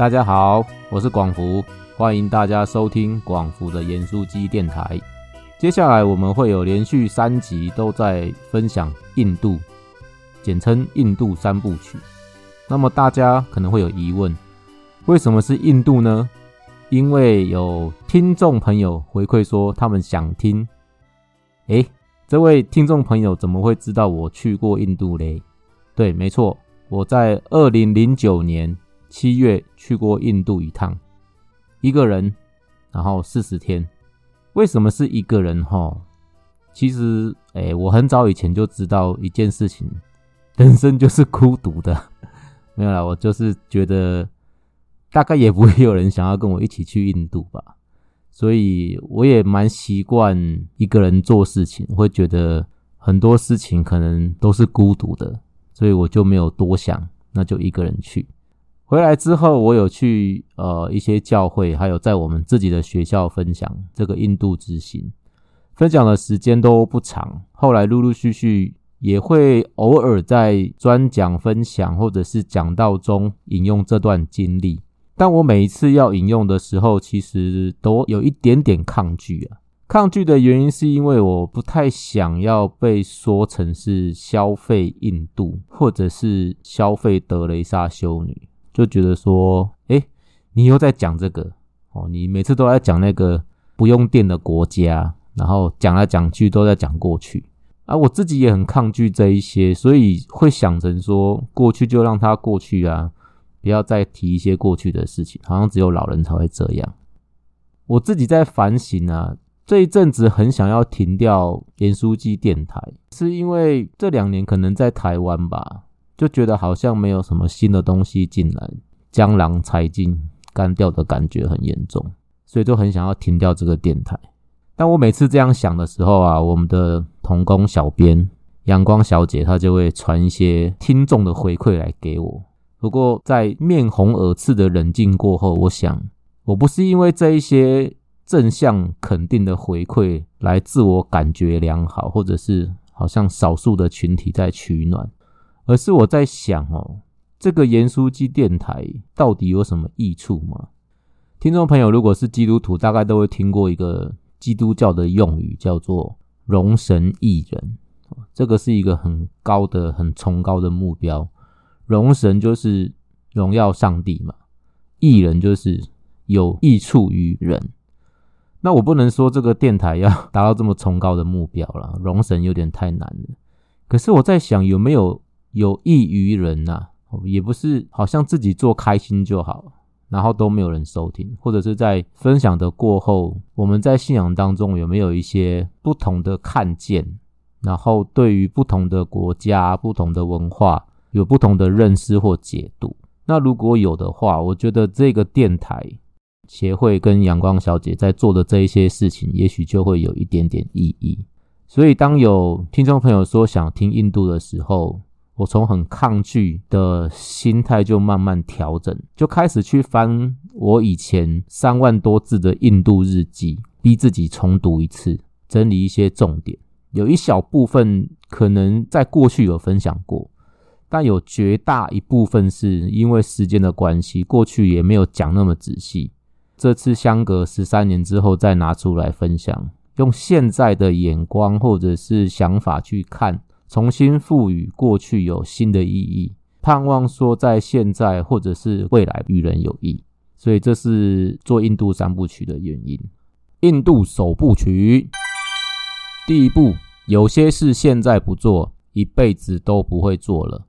大家好，我是广福，欢迎大家收听广福的盐酥鸡电台。接下来我们会有连续三集都在分享印度，简称印度三部曲。那么大家可能会有疑问，为什么是印度呢？因为有听众朋友回馈说他们想听。诶，这位听众朋友怎么会知道我去过印度嘞？对，没错，我在二零零九年七月去过印度一趟，一个人，然后四十天。为什么是一个人？哈，其实，哎，我很早以前就知道一件事情，人生就是孤独的。没有啦，我就是觉得大概也不会有人想要跟我一起去印度吧，所以我也蛮习惯一个人做事情，会觉得很多事情可能都是孤独的，所以我就没有多想，那就一个人去。回来之后，我有去呃一些教会，还有在我们自己的学校分享这个印度之行，分享的时间都不长。后来陆陆续续也会偶尔在专讲分享或者是讲道中引用这段经历，但我每一次要引用的时候，其实都有一点点抗拒啊。抗拒的原因是因为我不太想要被说成是消费印度，或者是消费德雷莎修女。就觉得说，哎，你又在讲这个哦，你每次都在讲那个不用电的国家，然后讲来讲去都在讲过去啊。我自己也很抗拒这一些，所以会想成说，过去就让它过去啊，不要再提一些过去的事情，好像只有老人才会这样。我自己在反省啊，这一阵子很想要停掉盐酥鸡电台，是因为这两年可能在台湾吧。就觉得好像没有什么新的东西进来，江郎才尽、干掉的感觉很严重，所以就很想要停掉这个电台。但我每次这样想的时候啊，我们的童工小编阳光小姐她就会传一些听众的回馈来给我。不过在面红耳赤的冷静过后，我想我不是因为这一些正向肯定的回馈来自我感觉良好，或者是好像少数的群体在取暖。而是我在想哦，这个盐酥鸡电台到底有什么益处吗？听众朋友，如果是基督徒，大概都会听过一个基督教的用语，叫做“荣神益人”。这个是一个很高的、很崇高的目标。荣神就是荣耀上帝嘛，益人就是有益处于人。那我不能说这个电台要达到这么崇高的目标了，荣神有点太难了。可是我在想，有没有？有益于人呐，也不是好像自己做开心就好，然后都没有人收听，或者是在分享的过后，我们在信仰当中有没有一些不同的看见，然后对于不同的国家、不同的文化有不同的认识或解读？那如果有的话，我觉得这个电台协会跟阳光小姐在做的这一些事情，也许就会有一点点意义。所以，当有听众朋友说想听印度的时候，我从很抗拒的心态就慢慢调整，就开始去翻我以前三万多字的印度日记，逼自己重读一次，整理一些重点。有一小部分可能在过去有分享过，但有绝大一部分是因为时间的关系，过去也没有讲那么仔细。这次相隔十三年之后再拿出来分享，用现在的眼光或者是想法去看。重新赋予过去有新的意义，盼望说在现在或者是未来与人有益，所以这是做印度三部曲的原因。印度首部曲，第一步，有些事现在不做，一辈子都不会做了。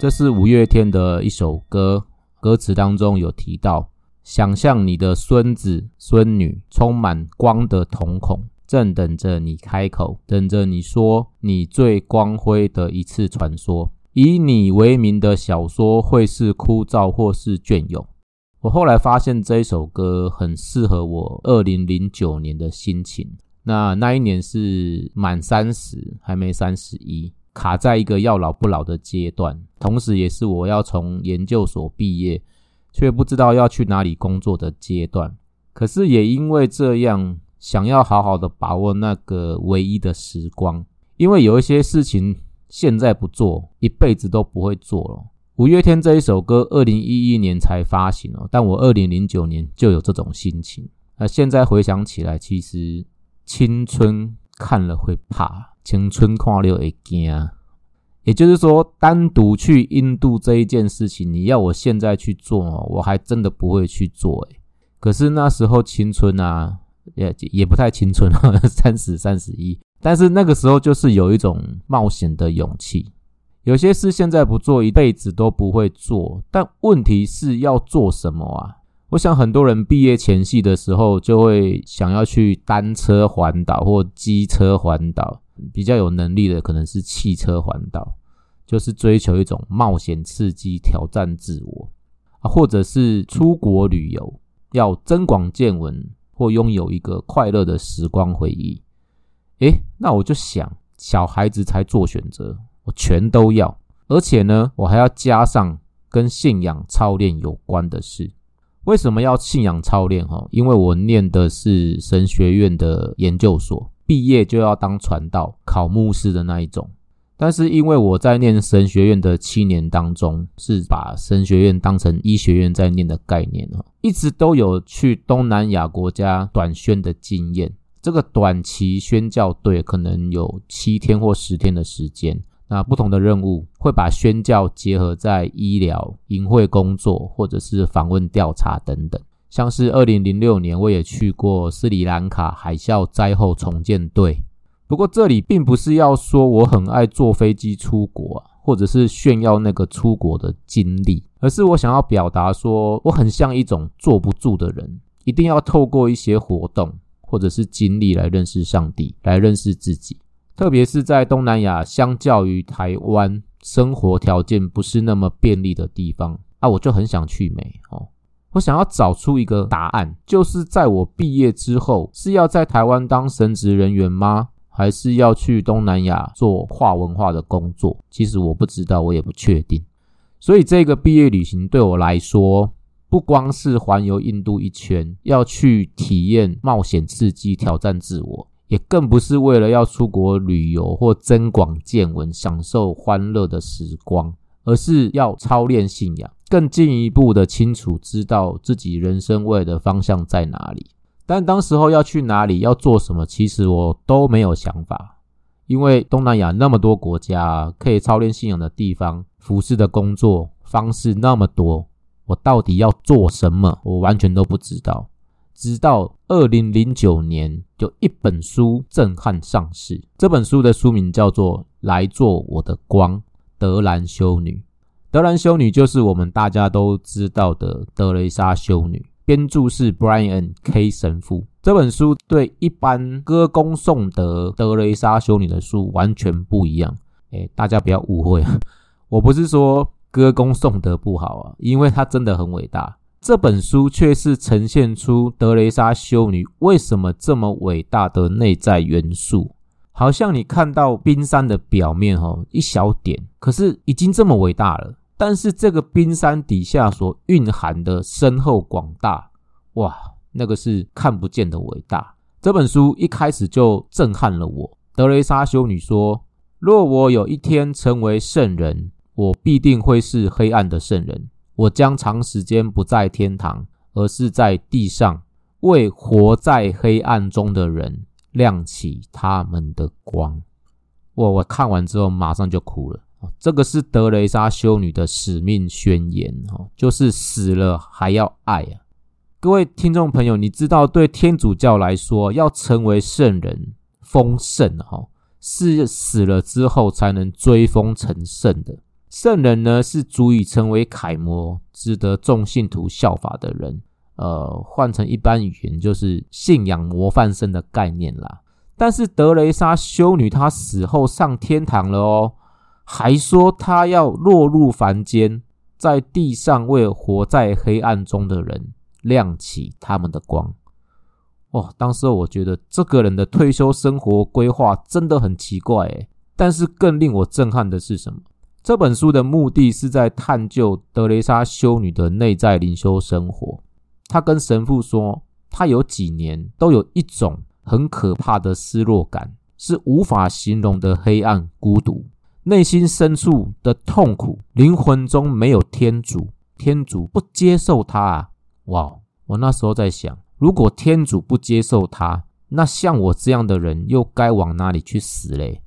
这是五月天的一首歌，歌词当中有提到，想象你的孙子孙女充满光的瞳孔。正等着你开口，等着你说你最光辉的一次传说。以你为名的小说会是枯燥或是隽永。我后来发现这一首歌很适合我二零零九年的心情。那那一年是满三十，还没三十一，卡在一个要老不老的阶段，同时也是我要从研究所毕业，却不知道要去哪里工作的阶段。可是也因为这样。想要好好的把握那个唯一的时光，因为有一些事情现在不做，一辈子都不会做了。五月天这一首歌，二零一一年才发行哦，但我二零零九年就有这种心情。那现在回想起来，其实青春看了会怕，青春看了会惊。也就是说，单独去印度这一件事情，你要我现在去做，我还真的不会去做。可是那时候青春啊，也也不太青春，三十三十一。但是那个时候就是有一种冒险的勇气。有些事现在不做，一辈子都不会做。但问题是要做什么啊？我想很多人毕业前夕的时候，就会想要去单车环岛或机车环岛。比较有能力的可能是汽车环岛，就是追求一种冒险刺激、挑战自我，或者是出国旅游，要增广见闻或拥有一个快乐的时光回忆。诶，那我就想，小孩子才做选择。我全都要，而且呢，我还要加上跟信仰操练有关的事。为什么要信仰操练？哈，因为我念的是神学院的研究所，毕业就要当传道、考牧师的那一种。但是因为我在念神学院的七年当中，是把神学院当成医学院在念的概念哈，一直都有去东南亚国家短宣的经验。这个短期宣教队可能有七天或十天的时间。那不同的任务会把宣教结合在医疗、营会工作，或者是访问调查等等。像是二零零六年，我也去过斯里兰卡海啸灾后重建队。不过这里并不是要说我很爱坐飞机出国啊，或者是炫耀那个出国的经历，而是我想要表达说，我很像一种坐不住的人，一定要透过一些活动或者是经历来认识上帝，来认识自己。特别是在东南亚，相较于台湾，生活条件不是那么便利的地方啊，我就很想去美哦。我想要找出一个答案，就是在我毕业之后，是要在台湾当神职人员吗？还是要去东南亚做跨文化的工作？其实我不知道，我也不确定。所以这个毕业旅行对我来说，不光是环游印度一圈，要去体验冒险、刺激、挑战自我。也更不是为了要出国旅游或增广见闻、享受欢乐的时光，而是要操练信仰，更进一步的清楚知道自己人生未来的方向在哪里。但当时候要去哪里、要做什么，其实我都没有想法，因为东南亚那么多国家可以操练信仰的地方，服侍的工作方式那么多，我到底要做什么，我完全都不知道。直到二零零九年，有一本书震撼上市。这本书的书名叫做《来做我的光》，德兰修女。德兰修女就是我们大家都知道的德雷莎修女。编著是 Brian K 神父。这本书对一般歌功颂德德雷莎修女的书完全不一样。哎，大家不要误会啊！我不是说歌功颂德不好啊，因为它真的很伟大。这本书却是呈现出德雷莎修女为什么这么伟大的内在元素，好像你看到冰山的表面哦，一小点，可是已经这么伟大了。但是这个冰山底下所蕴含的深厚广大，哇，那个是看不见的伟大。这本书一开始就震撼了我。德雷莎修女说：“若我有一天成为圣人，我必定会是黑暗的圣人。”我将长时间不在天堂，而是在地上，为活在黑暗中的人亮起他们的光。我我看完之后马上就哭了。这个是德雷莎修女的使命宣言哦，就是死了还要爱啊！各位听众朋友，你知道对天主教来说，要成为圣人、封圣哈，是死了之后才能追封成圣的。圣人呢，是足以成为楷模，值得众信徒效法的人。呃，换成一般语言，就是信仰模范生的概念啦。但是德雷莎修女她死后上天堂了哦，还说他要落入凡间，在地上为活在黑暗中的人亮起他们的光。哦，当时我觉得这个人的退休生活规划真的很奇怪诶。但是更令我震撼的是什么？这本书的目的是在探究德雷莎修女的内在灵修生活。她跟神父说，她有几年都有一种很可怕的失落感，是无法形容的黑暗孤独。内心深处的痛苦，灵魂中没有天主，天主不接受他啊！哇，我那时候在想，如果天主不接受他，那像我这样的人又该往哪里去死嘞？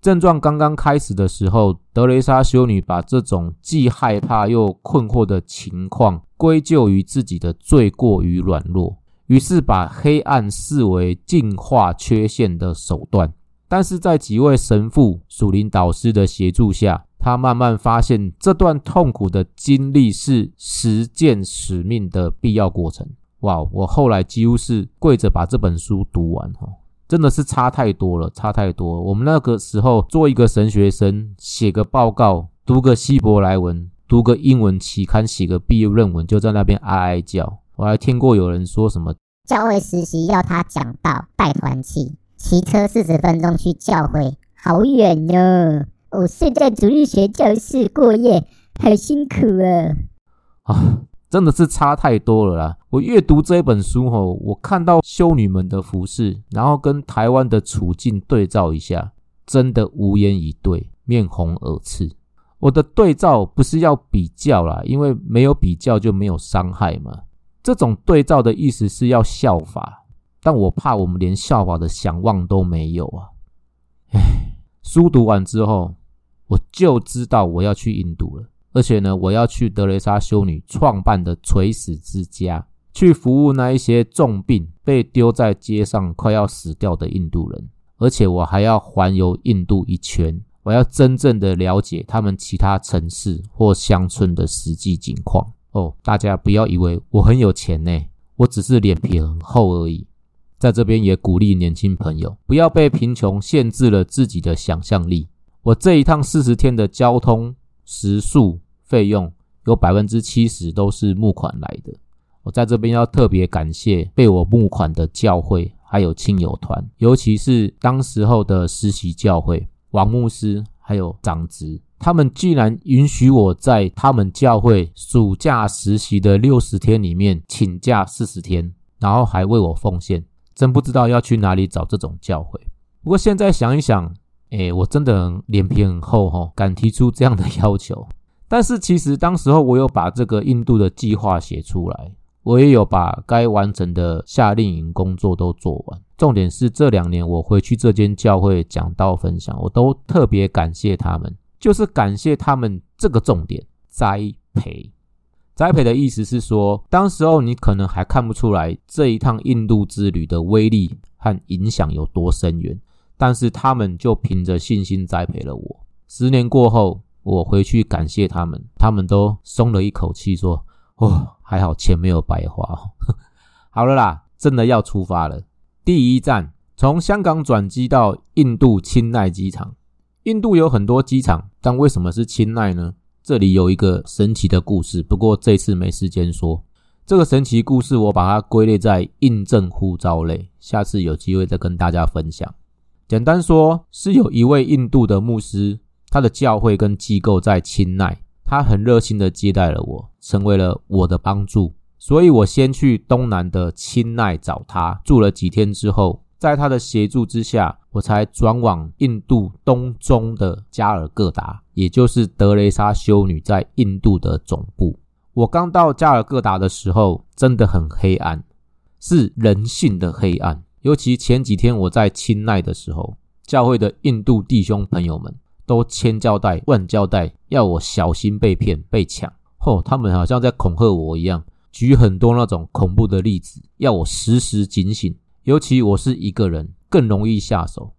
症状刚刚开始的时候，德雷莎修女把这种既害怕又困惑的情况归咎于自己的罪过与软弱，于是把黑暗视为进化缺陷的手段。但是在几位神父、属灵导师的协助下，他慢慢发现这段痛苦的经历是实践使命的必要过程。哇！我后来几乎是跪着把这本书读完，哈，真的是差太多了，差太多。我们那个时候做一个神学生，写个报告，读个希伯来文，读个英文期刊，写个毕业论文，就在那边哀哀叫。我还听过有人说什么教会实习要他讲道带团契，骑车四十分钟去教会，好远哦。我睡在主日学教室过夜，好辛苦啊！啊。真的是差太多了啦！我阅读这本书后，我看到修女们的服饰，然后跟台湾的处境对照一下，真的无言以对，面红耳赤。我的对照不是要比较啦，因为没有比较就没有伤害嘛。这种对照的意思是要效法，但我怕我们连效法的想望都没有啊！唉，书读完之后，我就知道我要去印度了。而且呢，我要去德雷莎修女创办的垂死之家，去服务那一些重病被丢在街上快要死掉的印度人。而且我还要环游印度一圈，我要真正的了解他们其他城市或乡村的实际情况。哦，大家不要以为我很有钱呢，我只是脸皮很厚而已。在这边也鼓励年轻朋友，不要被贫穷限制了自己的想象力。我这一趟四十天的交通。食宿费用有百分之七十都是募款来的。我在这边要特别感谢被我募款的教会，还有亲友团，尤其是当时候的实习教会王牧师还有长职，他们居然允许我在他们教会暑假实习的六十天里面请假四十天，然后还为我奉献。真不知道要去哪里找这种教会。不过现在想一想。哎，我真的脸皮很厚哈，敢提出这样的要求。但是其实当时候我有把这个印度的计划写出来，我也有把该完成的夏令营工作都做完。重点是这两年我回去这间教会讲道分享，我都特别感谢他们，就是感谢他们这个重点栽培。栽培的意思是说，当时候你可能还看不出来这一趟印度之旅的威力和影响有多深远。但是他们就凭着信心栽培了我。十年过后，我回去感谢他们，他们都松了一口气，说：“哦，还好钱没有白花。”好了啦，真的要出发了。第一站从香港转机到印度钦奈机场。印度有很多机场，但为什么是钦奈呢？这里有一个神奇的故事，不过这次没时间说。这个神奇故事我把它归类在印证呼召类，下次有机会再跟大家分享。简单说，是有一位印度的牧师，他的教会跟机构在钦奈，他很热心的接待了我，成为了我的帮助。所以我先去东南的钦奈找他，住了几天之后，在他的协助之下，我才转往印度东中的加尔各答，也就是德雷莎修女在印度的总部。我刚到加尔各答的时候，真的很黑暗，是人性的黑暗。尤其前几天我在清奈的时候，教会的印度弟兄朋友们都千交代万交代，要我小心被骗被抢。吼，他们好像在恐吓我一样，举很多那种恐怖的例子，要我时时警醒。尤其我是一个人，更容易下手。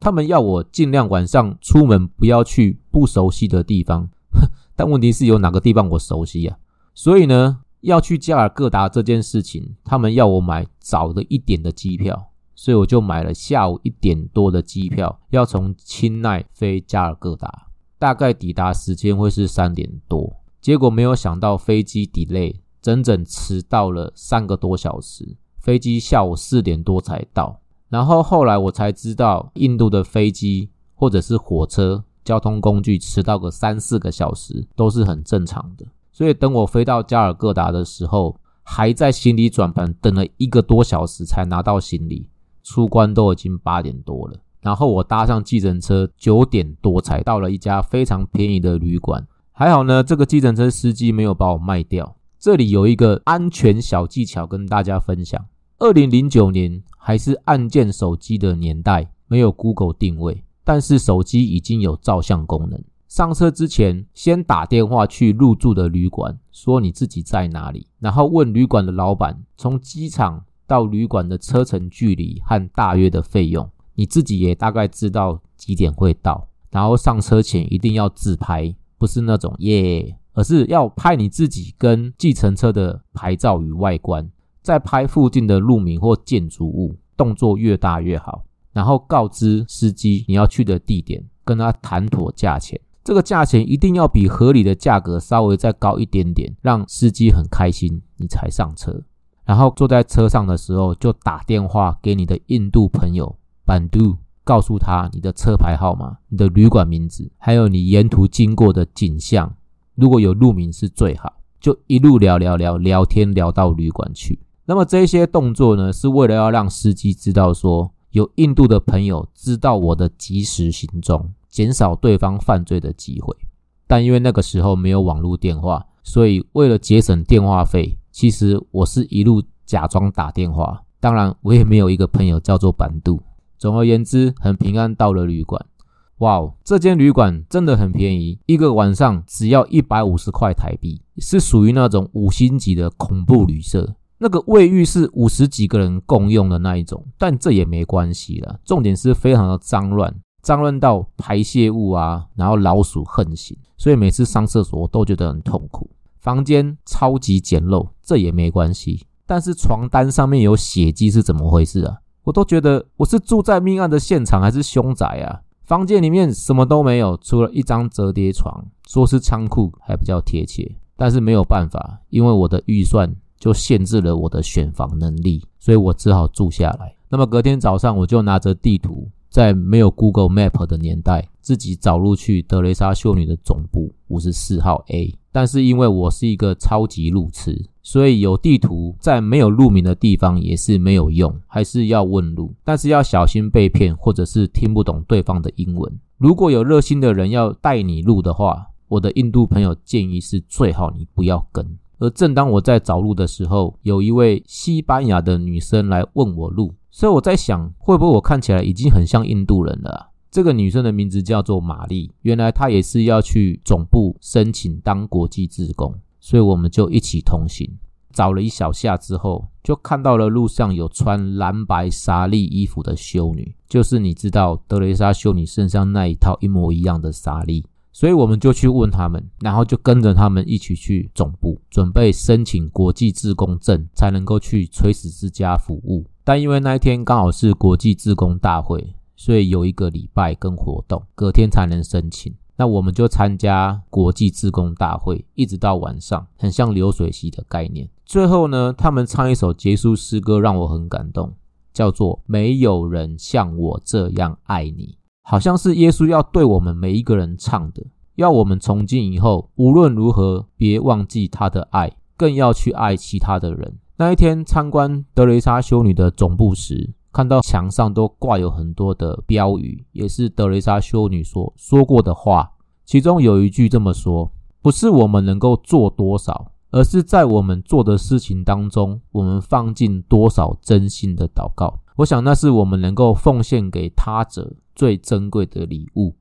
他们要我尽量晚上出门不要去不熟悉的地方。但问题是有哪个地方我熟悉呀？所以呢？要去加尔各答这件事情，他们要我买早的一点的机票，所以我就买了下午一点多的机票，要从钦奈飞加尔各答，大概抵达时间会是三点多。结果没有想到飞机 delay，整整迟到了三个多小时，飞机下午四点多才到。然后后来我才知道，印度的飞机或者是火车交通工具迟到个三四个小时都是很正常的。所以等我飞到加尔各答的时候，还在行李转盘等了一个多小时才拿到行李，出关都已经八点多了。然后我搭上计程车，九点多才到了一家非常便宜的旅馆。还好呢，这个计程车司机没有把我卖掉。这里有一个安全小技巧跟大家分享：二零零九年还是按键手机的年代，没有 Google 定位，但是手机已经有照相功能。上车之前，先打电话去入住的旅馆，说你自己在哪里，然后问旅馆的老板，从机场到旅馆的车程距离和大约的费用，你自己也大概知道几点会到。然后上车前一定要自拍，不是那种耶，而是要拍你自己跟计程车的牌照与外观，再拍附近的路名或建筑物，动作越大越好。然后告知司机你要去的地点，跟他谈妥价钱。这个价钱一定要比合理的价格稍微再高一点点，让司机很开心，你才上车。然后坐在车上的时候，就打电话给你的印度朋友板度，告诉他你的车牌号码、你的旅馆名字，还有你沿途经过的景象。如果有路名是最好，就一路聊聊聊聊天聊到旅馆去。那么这些动作呢，是为了要让司机知道说，有印度的朋友知道我的及时行踪。减少对方犯罪的机会，但因为那个时候没有网络电话，所以为了节省电话费，其实我是一路假装打电话。当然，我也没有一个朋友叫做板度。总而言之，很平安到了旅馆。哇哦，这间旅馆真的很便宜，一个晚上只要一百五十块台币，是属于那种五星级的恐怖旅社。那个卫浴是五十几个人共用的那一种，但这也没关系了。重点是非常的脏乱。脏乱到排泄物啊，然后老鼠横行，所以每次上厕所我都觉得很痛苦。房间超级简陋，这也没关系。但是床单上面有血迹是怎么回事啊？我都觉得我是住在命案的现场还是凶宅啊？房间里面什么都没有，除了一张折叠床，说是仓库还比较贴切。但是没有办法，因为我的预算就限制了我的选房能力，所以我只好住下来。那么隔天早上，我就拿着地图。在没有 Google Map 的年代，自己找路去德雷莎修女的总部五十四号 A。但是因为我是一个超级路痴，所以有地图在没有路名的地方也是没有用，还是要问路。但是要小心被骗，或者是听不懂对方的英文。如果有热心的人要带你路的话，我的印度朋友建议是最好你不要跟。而正当我在找路的时候，有一位西班牙的女生来问我路。所以我在想，会不会我看起来已经很像印度人了？这个女生的名字叫做玛丽，原来她也是要去总部申请当国际职工，所以我们就一起同行。找了一小下之后，就看到了路上有穿蓝白纱丽衣服的修女，就是你知道德雷莎修女身上那一套一模一样的纱丽，所以我们就去问他们，然后就跟着他们一起去总部，准备申请国际自工证，才能够去垂死之家服务。但因为那一天刚好是国际自工大会，所以有一个礼拜跟活动，隔天才能申请。那我们就参加国际自工大会，一直到晚上，很像流水席的概念。最后呢，他们唱一首结束诗歌，让我很感动，叫做《没有人像我这样爱你》，好像是耶稣要对我们每一个人唱的，要我们从今以后无论如何别忘记他的爱，更要去爱其他的人。那一天参观德雷莎修女的总部时，看到墙上都挂有很多的标语，也是德雷莎修女所说过的话。其中有一句这么说：“不是我们能够做多少，而是在我们做的事情当中，我们放进多少真心的祷告。”我想那是我们能够奉献给他者最珍贵的礼物。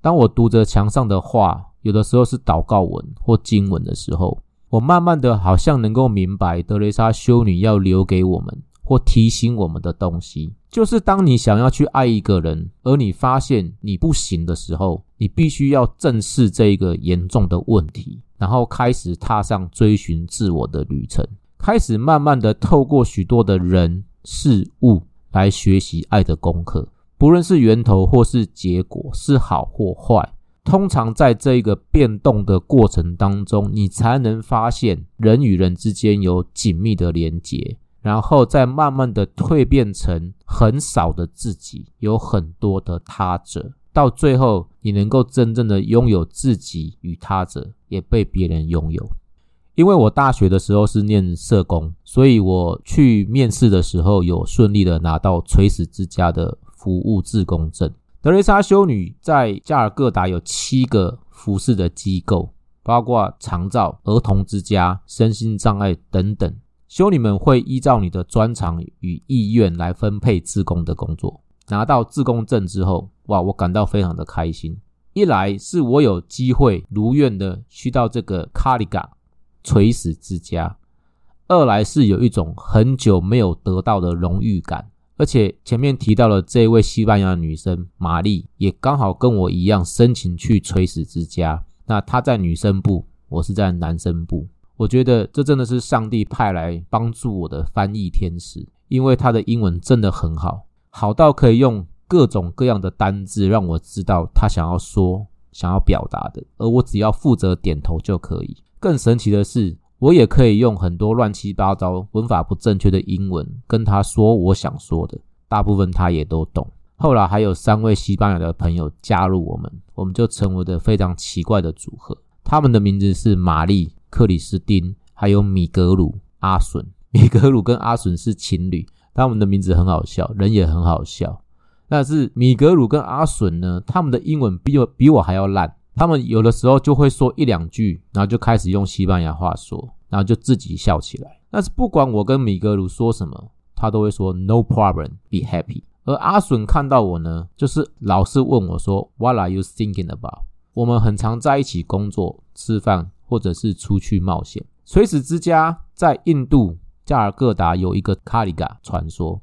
当我读着墙上的话，有的时候是祷告文或经文的时候。我慢慢的，好像能够明白德雷莎修女要留给我们或提醒我们的东西，就是当你想要去爱一个人，而你发现你不行的时候，你必须要正视这一个严重的问题，然后开始踏上追寻自我的旅程，开始慢慢的透过许多的人事物来学习爱的功课，不论是源头或是结果，是好或坏。通常在这个变动的过程当中，你才能发现人与人之间有紧密的连结，然后再慢慢的蜕变成很少的自己，有很多的他者，到最后你能够真正的拥有自己与他者，也被别人拥有。因为我大学的时候是念社工，所以我去面试的时候有顺利的拿到垂死之家的。服务自工证。德雷莎修女在加尔各答有七个服侍的机构，包括长照、儿童之家、身心障碍等等。修女们会依照你的专长与意愿来分配自工的工作。拿到自工证之后，哇，我感到非常的开心。一来是我有机会如愿的去到这个卡里嘎垂死之家，二来是有一种很久没有得到的荣誉感。而且前面提到了这位西班牙女生玛丽，也刚好跟我一样申请去垂死之家。那她在女生部，我是在男生部。我觉得这真的是上帝派来帮助我的翻译天使，因为她的英文真的很好，好到可以用各种各样的单字让我知道她想要说、想要表达的，而我只要负责点头就可以。更神奇的是。我也可以用很多乱七八糟、文法不正确的英文跟他说我想说的，大部分他也都懂。后来还有三位西班牙的朋友加入我们，我们就成为了非常奇怪的组合。他们的名字是玛丽、克里斯汀，还有米格鲁、阿笋。米格鲁跟阿笋是情侣，他们的名字很好笑，人也很好笑。但是米格鲁跟阿笋呢，他们的英文比我比我还要烂。他们有的时候就会说一两句，然后就开始用西班牙话说，然后就自己笑起来。但是不管我跟米格鲁说什么，他都会说 “No problem, be happy”。而阿笋看到我呢，就是老是问我说 “What are you thinking about？” 我们很常在一起工作、吃饭，或者是出去冒险。垂死之家在印度加尔各答有一个卡里嘎传说。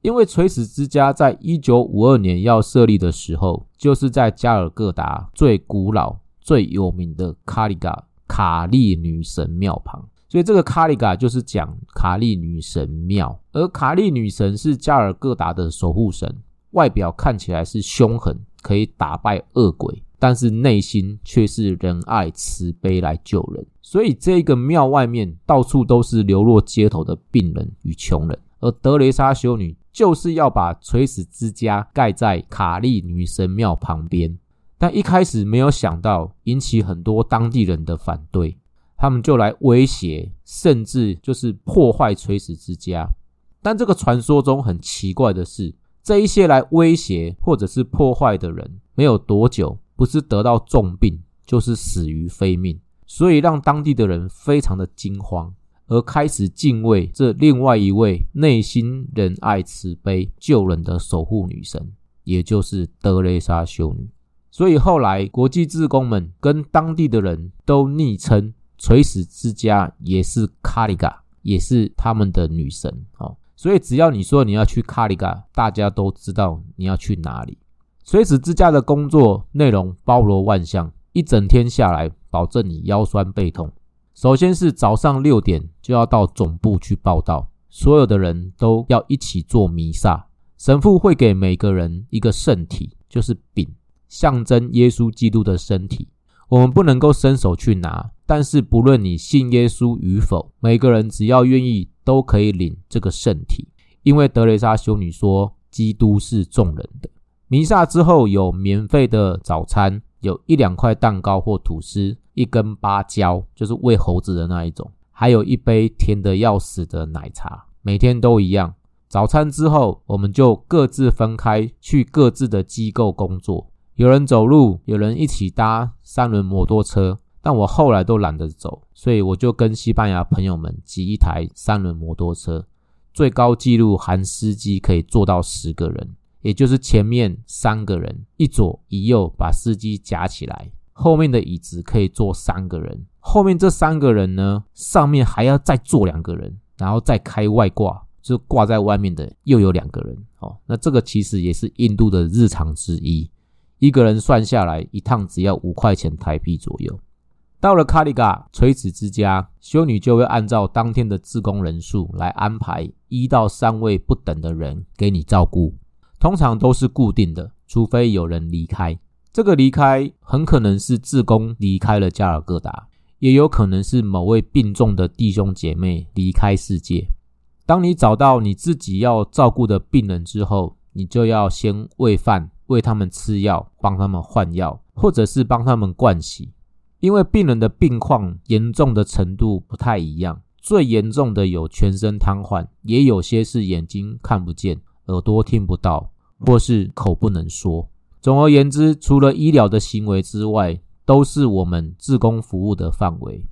因为垂死之家在一九五二年要设立的时候，就是在加尔各答最古老、最有名的卡里嘎卡利女神庙旁，所以这个卡里嘎就是讲卡利女神庙。而卡利女神是加尔各答的守护神，外表看起来是凶狠，可以打败恶鬼，但是内心却是仁爱慈悲来救人。所以这个庙外面到处都是流落街头的病人与穷人，而德雷莎修女。就是要把垂死之家盖在卡利女神庙旁边，但一开始没有想到引起很多当地人的反对，他们就来威胁，甚至就是破坏垂死之家。但这个传说中很奇怪的是，这一些来威胁或者是破坏的人，没有多久，不是得到重病，就是死于非命，所以让当地的人非常的惊慌。而开始敬畏这另外一位内心仁爱慈悲救人的守护女神，也就是德雷莎修女。所以后来国际志工们跟当地的人都昵称垂死之家也是卡里嘎，也是他们的女神。哦，所以只要你说你要去卡里嘎，大家都知道你要去哪里。垂死之家的工作内容包罗万象，一整天下来，保证你腰酸背痛。首先是早上六点就要到总部去报道，所有的人都要一起做弥撒。神父会给每个人一个圣体，就是饼，象征耶稣基督的身体。我们不能够伸手去拿，但是不论你信耶稣与否，每个人只要愿意都可以领这个圣体。因为德雷莎修女说，基督是众人的。弥撒之后有免费的早餐，有一两块蛋糕或吐司。一根芭蕉，就是喂猴子的那一种，还有一杯甜的要死的奶茶，每天都一样。早餐之后，我们就各自分开去各自的机构工作。有人走路，有人一起搭三轮摩托车，但我后来都懒得走，所以我就跟西班牙朋友们挤一台三轮摩托车，最高纪录含司机可以坐到十个人，也就是前面三个人一左一右把司机夹起来。后面的椅子可以坐三个人，后面这三个人呢，上面还要再坐两个人，然后再开外挂，就挂在外面的又有两个人。哦，那这个其实也是印度的日常之一，一个人算下来一趟只要五块钱台币左右。到了卡里嘎垂死之家，修女就会按照当天的自工人数来安排一到三位不等的人给你照顾，通常都是固定的，除非有人离开。这个离开很可能是自宫离开了加尔各答，也有可能是某位病重的弟兄姐妹离开世界。当你找到你自己要照顾的病人之后，你就要先喂饭，喂他们吃药，帮他们换药，或者是帮他们灌洗。因为病人的病况严重的程度不太一样，最严重的有全身瘫痪，也有些是眼睛看不见、耳朵听不到，或是口不能说。总而言之，除了医疗的行为之外，都是我们自工服务的范围。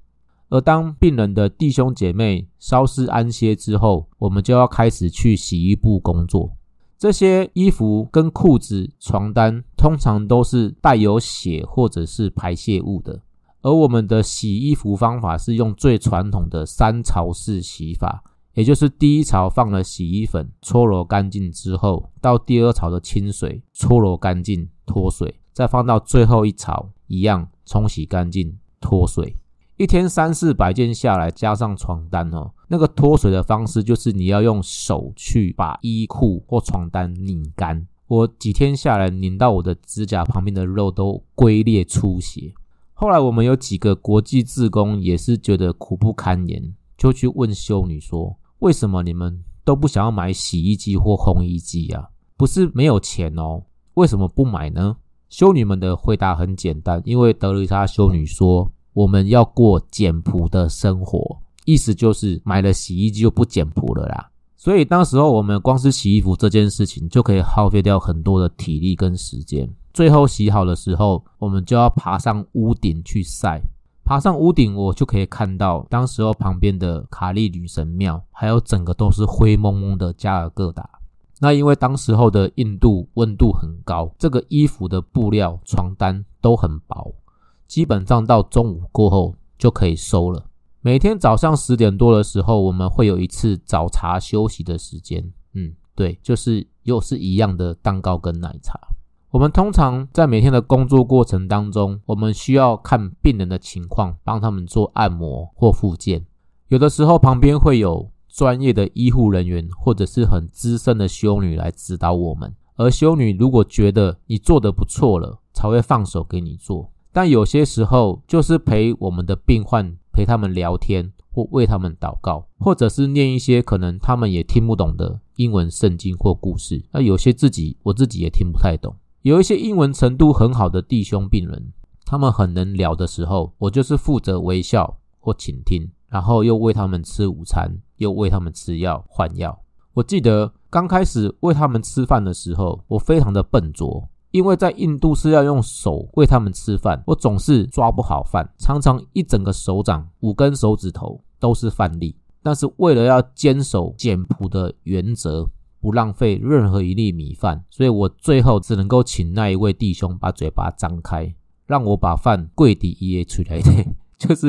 而当病人的弟兄姐妹稍事安歇之后，我们就要开始去洗衣部工作。这些衣服跟裤子、床单通常都是带有血或者是排泄物的。而我们的洗衣服方法是用最传统的三槽式洗法，也就是第一槽放了洗衣粉搓揉干净之后，到第二槽的清水搓揉干净脱水，再放到最后一槽一样冲洗干净脱水。一天三四百件下来，加上床单哦，那个脱水的方式就是你要用手去把衣裤或床单拧干。我几天下来拧到我的指甲旁边的肉都龟裂出血。后来我们有几个国际志工也是觉得苦不堪言，就去问修女说：“为什么你们都不想要买洗衣机或烘衣机啊？不是没有钱哦，为什么不买呢？”修女们的回答很简单，因为德丽莎修女说：“我们要过简朴的生活，意思就是买了洗衣机就不简朴了啦。”所以当时候我们光是洗衣服这件事情就可以耗费掉很多的体力跟时间。最后洗好的时候，我们就要爬上屋顶去晒。爬上屋顶，我就可以看到当时候旁边的卡利女神庙，还有整个都是灰蒙蒙的加尔各答。那因为当时候的印度温度很高，这个衣服的布料、床单都很薄，基本上到中午过后就可以收了。每天早上十点多的时候，我们会有一次早茶休息的时间。嗯，对，就是又是一样的蛋糕跟奶茶。我们通常在每天的工作过程当中，我们需要看病人的情况，帮他们做按摩或复健。有的时候旁边会有专业的医护人员或者是很资深的修女来指导我们。而修女如果觉得你做的不错了，才会放手给你做。但有些时候就是陪我们的病患，陪他们聊天或为他们祷告，或者是念一些可能他们也听不懂的英文圣经或故事。那有些自己我自己也听不太懂。有一些英文程度很好的弟兄病人，他们很能聊的时候，我就是负责微笑或倾听，然后又喂他们吃午餐，又喂他们吃药换药。我记得刚开始喂他们吃饭的时候，我非常的笨拙，因为在印度是要用手喂他们吃饭，我总是抓不好饭，常常一整个手掌五根手指头都是饭粒。但是为了要坚守简朴的原则。不浪费任何一粒米饭，所以我最后只能够请那一位弟兄把嘴巴张开，让我把饭跪底一出来。就是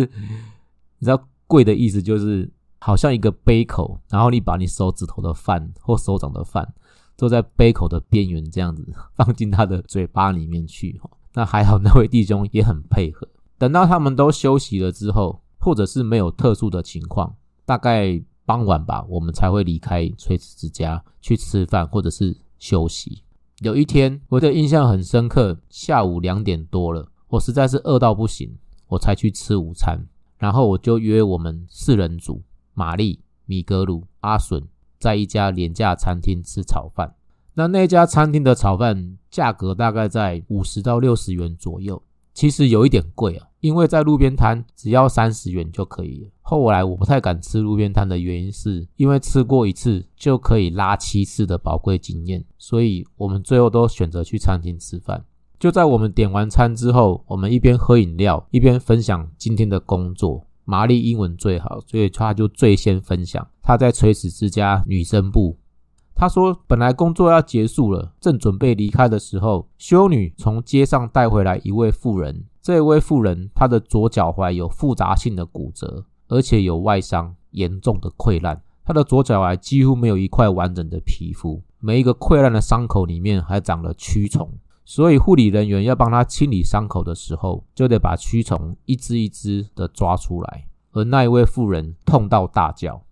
你知道跪的意思，就是好像一个杯口，然后你把你手指头的饭或手掌的饭坐在杯口的边缘，这样子 放进他的嘴巴里面去。那还好，那位弟兄也很配合。等到他们都休息了之后，或者是没有特殊的情况，大概。傍晚吧，我们才会离开垂子之家去吃饭或者是休息。有一天，我的印象很深刻，下午两点多了，我实在是饿到不行，我才去吃午餐。然后我就约我们四人组，玛丽、米格鲁、阿笋，在一家廉价餐厅吃炒饭。那那家餐厅的炒饭价格大概在五十到六十元左右。其实有一点贵啊，因为在路边摊只要三十元就可以了。后来我不太敢吃路边摊的原因，是因为吃过一次就可以拉七次的宝贵经验，所以我们最后都选择去餐厅吃饭。就在我们点完餐之后，我们一边喝饮料一边分享今天的工作。玛丽英文最好，所以她就最先分享她在垂死之家女生部。他说：“本来工作要结束了，正准备离开的时候，修女从街上带回来一位妇人。这位妇人，她的左脚踝有复杂性的骨折，而且有外伤，严重的溃烂。他的左脚踝几乎没有一块完整的皮肤，每一个溃烂的伤口里面还长了蛆虫。所以护理人员要帮他清理伤口的时候，就得把蛆虫一只一只的抓出来。而那一位妇人痛到大叫。”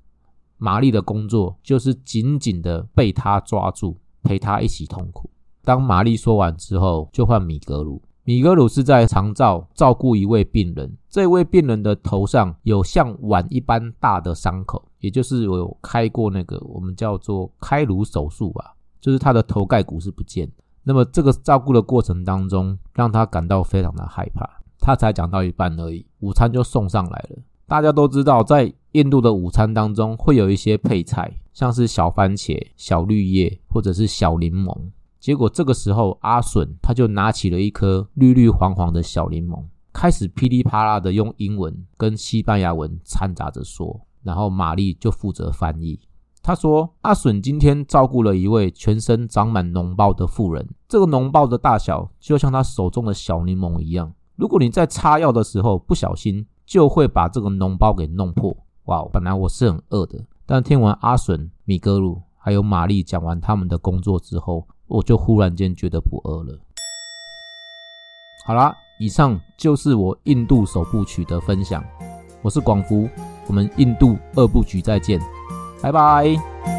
玛丽的工作就是紧紧的被他抓住，陪他一起痛苦。当玛丽说完之后，就换米格鲁。米格鲁是在长照照顾一位病人，这位病人的头上有像碗一般大的伤口，也就是有开过那个我们叫做开颅手术吧，就是他的头盖骨是不见。那么这个照顾的过程当中，让他感到非常的害怕。他才讲到一半而已，午餐就送上来了。大家都知道，在印度的午餐当中会有一些配菜，像是小番茄、小绿叶或者是小柠檬。结果这个时候，阿笋他就拿起了一颗绿绿黄黄的小柠檬，开始噼里啪啦的用英文跟西班牙文掺杂着说，然后玛丽就负责翻译。他说：“阿笋今天照顾了一位全身长满脓包的妇人，这个脓包的大小就像他手中的小柠檬一样。如果你在擦药的时候不小心，就会把这个脓包给弄破。”哇，本来我是很饿的，但听完阿笋、米格鲁还有玛丽讲完他们的工作之后，我就忽然间觉得不饿了。好啦，以上就是我印度首部曲的分享。我是广福，我们印度二部曲再见。拜拜。